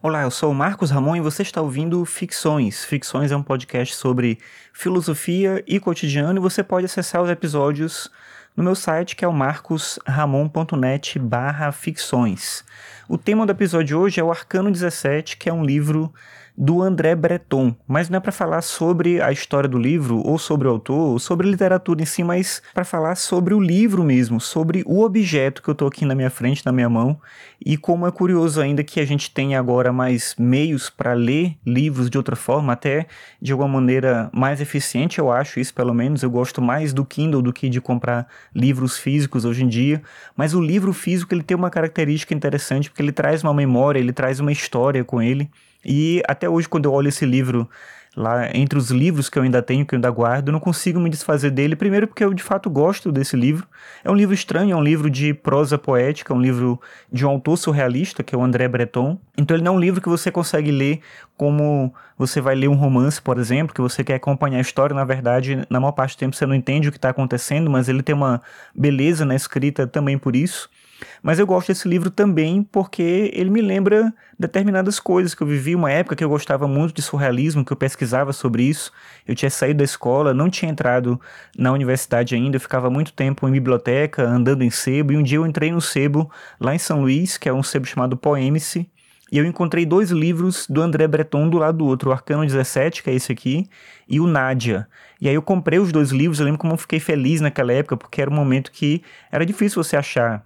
Olá, eu sou o Marcos Ramon e você está ouvindo Ficções. Ficções é um podcast sobre filosofia e cotidiano e você pode acessar os episódios no meu site que é o marcosramon.net barra ficções. O tema do episódio de hoje é o Arcano 17, que é um livro do André Breton, mas não é para falar sobre a história do livro ou sobre o autor, ou sobre literatura em si, mas para falar sobre o livro mesmo, sobre o objeto que eu estou aqui na minha frente, na minha mão, e como é curioso ainda que a gente tenha agora mais meios para ler livros de outra forma, até de alguma maneira mais eficiente, eu acho isso pelo menos, eu gosto mais do Kindle do que de comprar livros físicos hoje em dia, mas o livro físico ele tem uma característica interessante porque ele traz uma memória, ele traz uma história com ele. E até hoje, quando eu olho esse livro lá entre os livros que eu ainda tenho, que eu ainda guardo, eu não consigo me desfazer dele. Primeiro, porque eu de fato gosto desse livro. É um livro estranho, é um livro de prosa poética, um livro de um autor surrealista, que é o André Breton. Então, ele não é um livro que você consegue ler como você vai ler um romance, por exemplo, que você quer acompanhar a história. Na verdade, na maior parte do tempo você não entende o que está acontecendo, mas ele tem uma beleza na escrita também por isso. Mas eu gosto desse livro também porque ele me lembra determinadas coisas que eu vivi, uma época que eu gostava muito de surrealismo, que eu pesquisava sobre isso. Eu tinha saído da escola, não tinha entrado na universidade ainda, eu ficava muito tempo em biblioteca, andando em sebo, e um dia eu entrei no sebo lá em São Luís, que é um sebo chamado Poemice, e eu encontrei dois livros do André Breton do lado do outro, o Arcano 17, que é esse aqui, e o Nádia. E aí eu comprei os dois livros, eu lembro como eu fiquei feliz naquela época, porque era um momento que era difícil você achar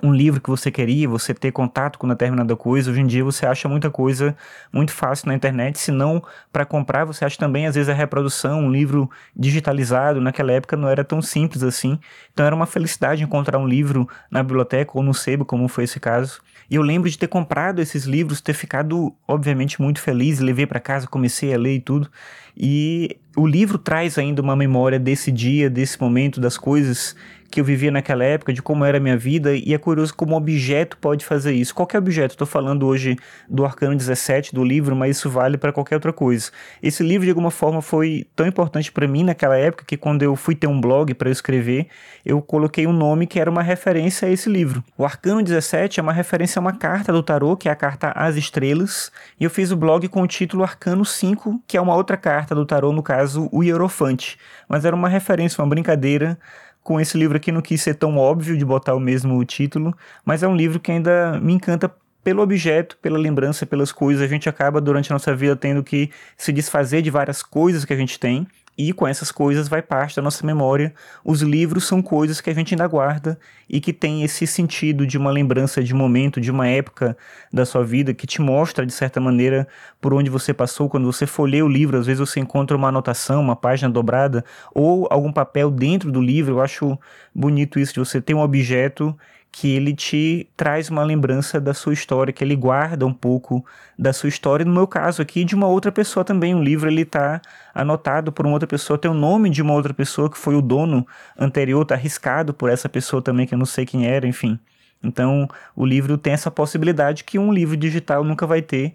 um livro que você queria, você ter contato com determinada coisa. Hoje em dia você acha muita coisa muito fácil na internet. Se não para comprar, você acha também às vezes a reprodução, um livro digitalizado. Naquela época não era tão simples assim. Então era uma felicidade encontrar um livro na biblioteca ou no sebo, como foi esse caso. E eu lembro de ter comprado esses livros, ter ficado obviamente muito feliz, levei para casa, comecei a ler e tudo. E o livro traz ainda uma memória desse dia, desse momento, das coisas que eu vivia naquela época, de como era a minha vida, e é curioso como objeto pode fazer isso. Qualquer objeto, estou falando hoje do Arcano 17, do livro, mas isso vale para qualquer outra coisa. Esse livro, de alguma forma, foi tão importante para mim naquela época que quando eu fui ter um blog para escrever, eu coloquei um nome que era uma referência a esse livro. O Arcano 17 é uma referência a uma carta do tarô, que é a carta As Estrelas, e eu fiz o blog com o título Arcano 5, que é uma outra carta do tarô, no caso, o Hierofante. Mas era uma referência, uma brincadeira com esse livro aqui não quis ser tão óbvio de botar o mesmo título, mas é um livro que ainda me encanta pelo objeto, pela lembrança, pelas coisas. A gente acaba durante a nossa vida tendo que se desfazer de várias coisas que a gente tem e com essas coisas vai parte da nossa memória. Os livros são coisas que a gente ainda guarda e que tem esse sentido de uma lembrança de um momento, de uma época da sua vida, que te mostra, de certa maneira, por onde você passou. Quando você folheia o livro, às vezes você encontra uma anotação, uma página dobrada ou algum papel dentro do livro. Eu acho bonito isso de você ter um objeto que ele te traz uma lembrança da sua história, que ele guarda um pouco da sua história. No meu caso aqui, de uma outra pessoa também. Um livro ele está anotado por uma outra pessoa, tem o nome de uma outra pessoa que foi o dono anterior, está arriscado por essa pessoa também, que eu não sei quem era, enfim. Então, o livro tem essa possibilidade que um livro digital nunca vai ter.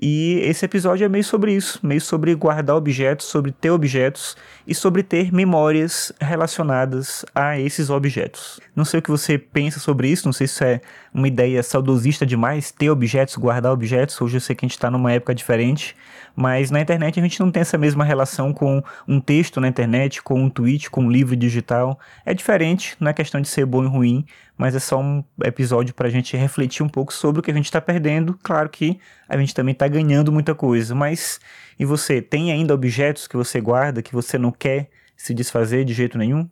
E esse episódio é meio sobre isso, meio sobre guardar objetos, sobre ter objetos e sobre ter memórias relacionadas a esses objetos. Não sei o que você pensa sobre isso, não sei se é uma ideia saudosista demais, ter objetos, guardar objetos. Hoje eu sei que a gente está numa época diferente, mas na internet a gente não tem essa mesma relação com um texto na internet, com um tweet, com um livro digital. É diferente, não é questão de ser bom e ruim, mas é só um episódio para a gente refletir um pouco sobre o que a gente está perdendo. Claro que a gente também está ganhando muita coisa, mas e você tem ainda objetos que você guarda que você não quer se desfazer de jeito nenhum?